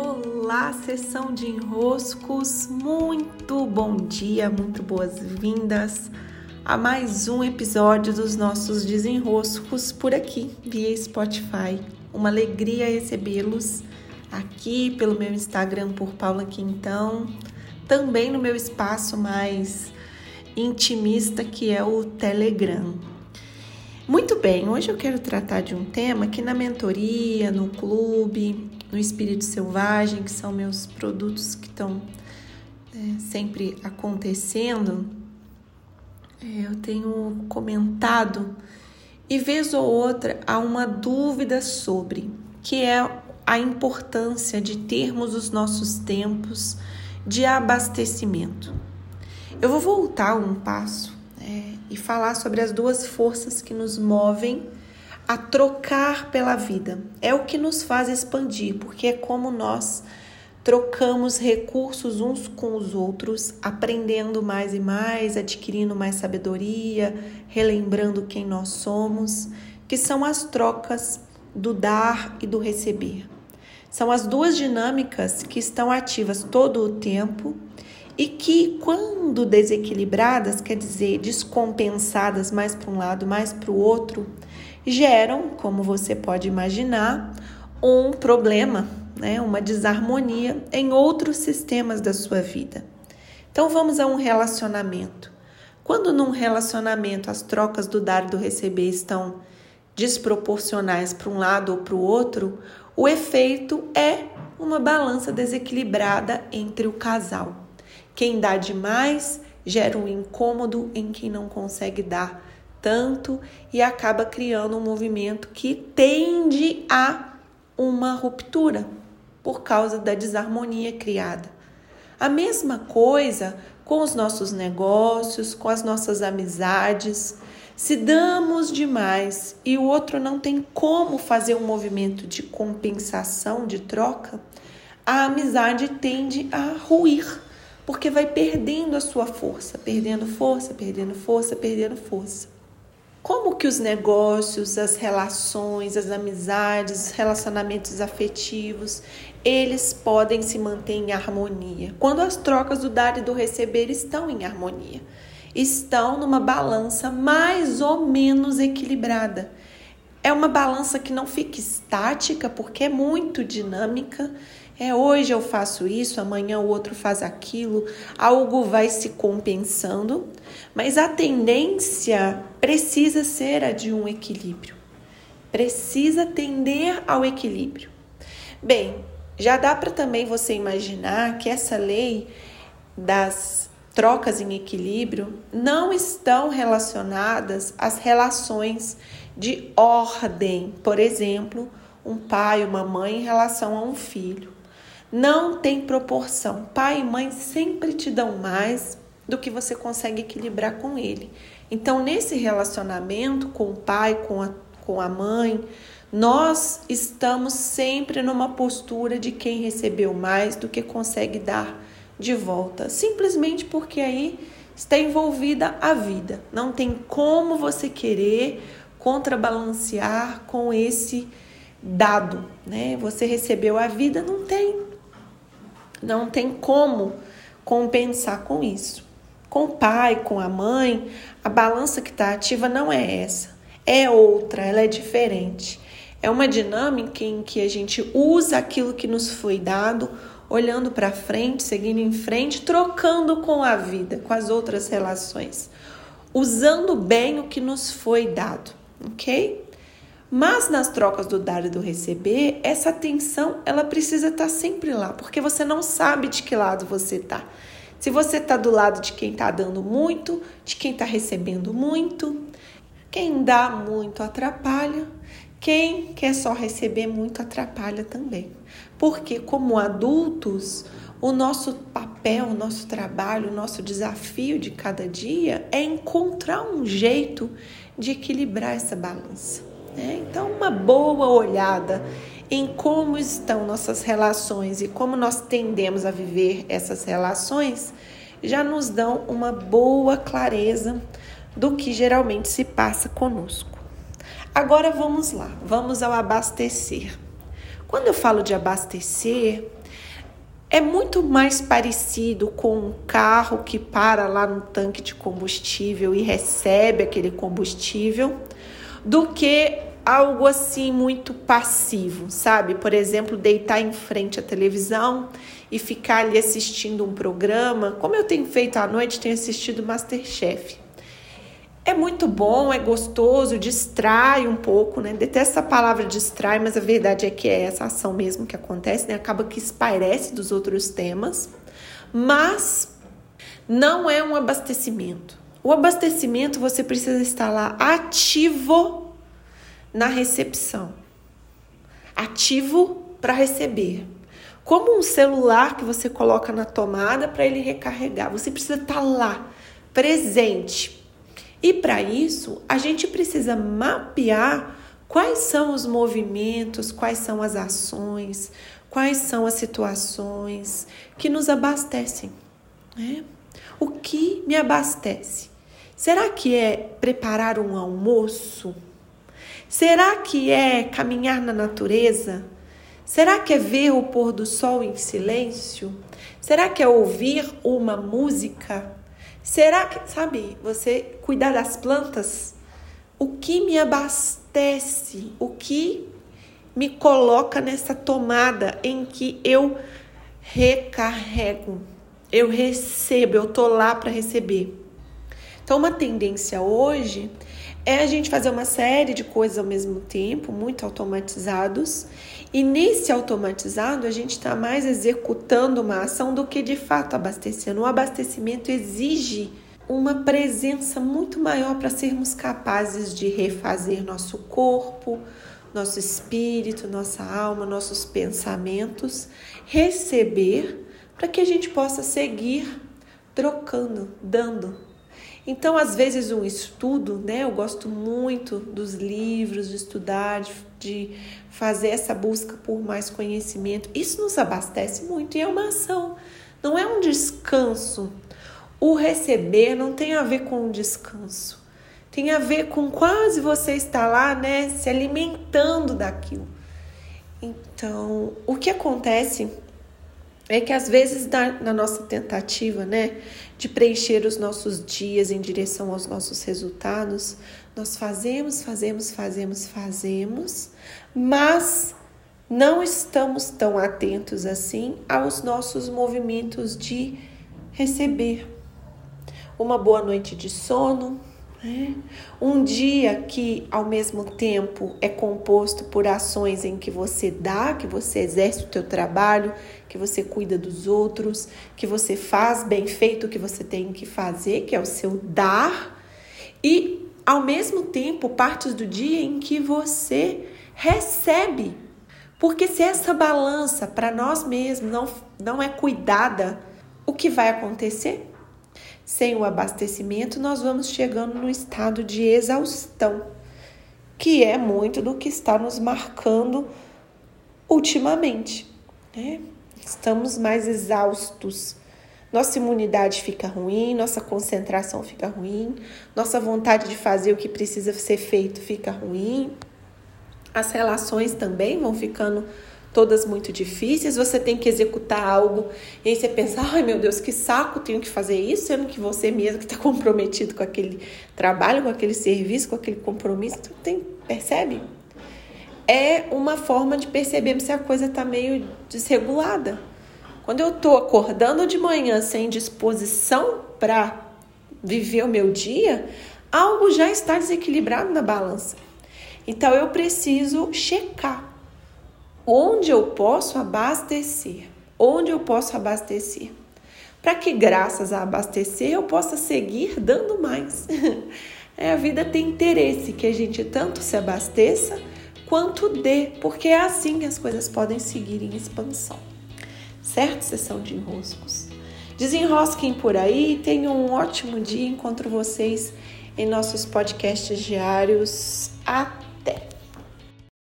Olá, sessão de enroscos, muito bom dia, muito boas-vindas a mais um episódio dos nossos desenroscos por aqui via Spotify. Uma alegria recebê-los aqui pelo meu Instagram por Paula Quintão, também no meu espaço mais intimista que é o Telegram. Muito bem, hoje eu quero tratar de um tema que na mentoria, no clube, no Espírito Selvagem, que são meus produtos que estão é, sempre acontecendo, é, eu tenho comentado e vez ou outra há uma dúvida sobre, que é a importância de termos os nossos tempos de abastecimento. Eu vou voltar um passo é, e falar sobre as duas forças que nos movem a trocar pela vida. É o que nos faz expandir, porque é como nós trocamos recursos uns com os outros, aprendendo mais e mais, adquirindo mais sabedoria, relembrando quem nós somos, que são as trocas do dar e do receber. São as duas dinâmicas que estão ativas todo o tempo e que, quando desequilibradas, quer dizer, descompensadas mais para um lado, mais para o outro, geram, como você pode imaginar, um problema, né, uma desarmonia em outros sistemas da sua vida. Então vamos a um relacionamento. Quando num relacionamento as trocas do dar e do receber estão desproporcionais para um lado ou para o outro, o efeito é uma balança desequilibrada entre o casal. Quem dá demais gera um incômodo em quem não consegue dar tanto e acaba criando um movimento que tende a uma ruptura por causa da desarmonia criada. A mesma coisa com os nossos negócios, com as nossas amizades. Se damos demais e o outro não tem como fazer um movimento de compensação, de troca, a amizade tende a ruir porque vai perdendo a sua força, perdendo força, perdendo força, perdendo força. Como que os negócios, as relações, as amizades, os relacionamentos afetivos, eles podem se manter em harmonia? Quando as trocas do dar e do receber estão em harmonia, estão numa balança mais ou menos equilibrada. É uma balança que não fica estática, porque é muito dinâmica é hoje eu faço isso, amanhã o outro faz aquilo, algo vai se compensando, mas a tendência precisa ser a de um equilíbrio. Precisa tender ao equilíbrio. Bem, já dá para também você imaginar que essa lei das trocas em equilíbrio não estão relacionadas às relações de ordem, por exemplo, um pai, uma mãe em relação a um filho não tem proporção. Pai e mãe sempre te dão mais do que você consegue equilibrar com ele. Então, nesse relacionamento com o pai, com a, com a mãe, nós estamos sempre numa postura de quem recebeu mais do que consegue dar de volta, simplesmente porque aí está envolvida a vida. Não tem como você querer contrabalancear com esse dado, né? Você recebeu a vida, não tem não tem como compensar com isso. Com o pai, com a mãe, a balança que está ativa não é essa, é outra, ela é diferente. É uma dinâmica em que a gente usa aquilo que nos foi dado, olhando para frente, seguindo em frente, trocando com a vida, com as outras relações, usando bem o que nos foi dado, ok? Mas nas trocas do dar e do receber, essa atenção ela precisa estar tá sempre lá, porque você não sabe de que lado você está. Se você está do lado de quem está dando muito, de quem está recebendo muito, quem dá muito atrapalha, quem quer só receber muito atrapalha também. Porque, como adultos, o nosso papel, o nosso trabalho, o nosso desafio de cada dia é encontrar um jeito de equilibrar essa balança. Né? Então, uma boa olhada em como estão nossas relações e como nós tendemos a viver essas relações já nos dão uma boa clareza do que geralmente se passa conosco. Agora vamos lá, vamos ao abastecer. Quando eu falo de abastecer, é muito mais parecido com um carro que para lá no tanque de combustível e recebe aquele combustível do que algo assim muito passivo, sabe? Por exemplo, deitar em frente à televisão e ficar ali assistindo um programa, como eu tenho feito à noite, tenho assistido Masterchef. É muito bom, é gostoso, distrai um pouco, né? Detesto a palavra distrai, mas a verdade é que é essa ação mesmo que acontece, né? Acaba que espairece dos outros temas, mas não é um abastecimento. O abastecimento você precisa estar lá ativo na recepção, ativo para receber. Como um celular que você coloca na tomada para ele recarregar, você precisa estar lá, presente e para isso, a gente precisa mapear quais são os movimentos, quais são as ações, quais são as situações que nos abastecem. Né? O que me abastece? Será que é preparar um almoço? Será que é caminhar na natureza? Será que é ver o pôr do sol em silêncio? Será que é ouvir uma música? Será que, sabe, você cuidar das plantas? O que me abastece? O que me coloca nessa tomada em que eu recarrego, eu recebo, eu tô lá para receber. Então, uma tendência hoje é a gente fazer uma série de coisas ao mesmo tempo, muito automatizados, e nesse automatizado a gente está mais executando uma ação do que de fato abastecendo. O abastecimento exige uma presença muito maior para sermos capazes de refazer nosso corpo, nosso espírito, nossa alma, nossos pensamentos, receber para que a gente possa seguir trocando, dando, então, às vezes, um estudo, né? Eu gosto muito dos livros, de estudar, de, de fazer essa busca por mais conhecimento. Isso nos abastece muito e é uma ação, não é um descanso. O receber não tem a ver com o descanso, tem a ver com quase você estar lá, né? Se alimentando daquilo. Então, o que acontece é que às vezes na, na, nossa tentativa, né, de preencher os nossos dias em direção aos nossos resultados, nós fazemos, fazemos, fazemos, fazemos, mas não estamos tão atentos assim aos nossos movimentos de receber. Uma boa noite de sono, né? Um dia que, ao mesmo tempo, é composto por ações em que você dá, que você exerce o teu trabalho, que você cuida dos outros, que você faz bem feito o que você tem que fazer, que é o seu dar, e, ao mesmo tempo, partes do dia em que você recebe. Porque se essa balança para nós mesmos não, não é cuidada, o que vai acontecer? Sem o abastecimento, nós vamos chegando no estado de exaustão, que é muito do que está nos marcando ultimamente. Né? Estamos mais exaustos. Nossa imunidade fica ruim, nossa concentração fica ruim, nossa vontade de fazer o que precisa ser feito fica ruim. As relações também vão ficando todas muito difíceis, você tem que executar algo e aí você pensa, ai meu Deus, que saco, tenho que fazer isso, sendo que você mesmo que está comprometido com aquele trabalho, com aquele serviço, com aquele compromisso, tem, percebe? É uma forma de perceber se a coisa está meio desregulada. Quando eu estou acordando de manhã sem disposição para viver o meu dia, algo já está desequilibrado na balança. Então eu preciso checar onde eu posso abastecer, onde eu posso abastecer, para que graças a abastecer eu possa seguir dando mais. É, a vida tem interesse que a gente tanto se abasteça quanto dê, porque é assim que as coisas podem seguir em expansão. Certo, sessão de enroscos? Desenrosquem por aí, tenham um ótimo dia. Encontro vocês em nossos podcasts diários. Até!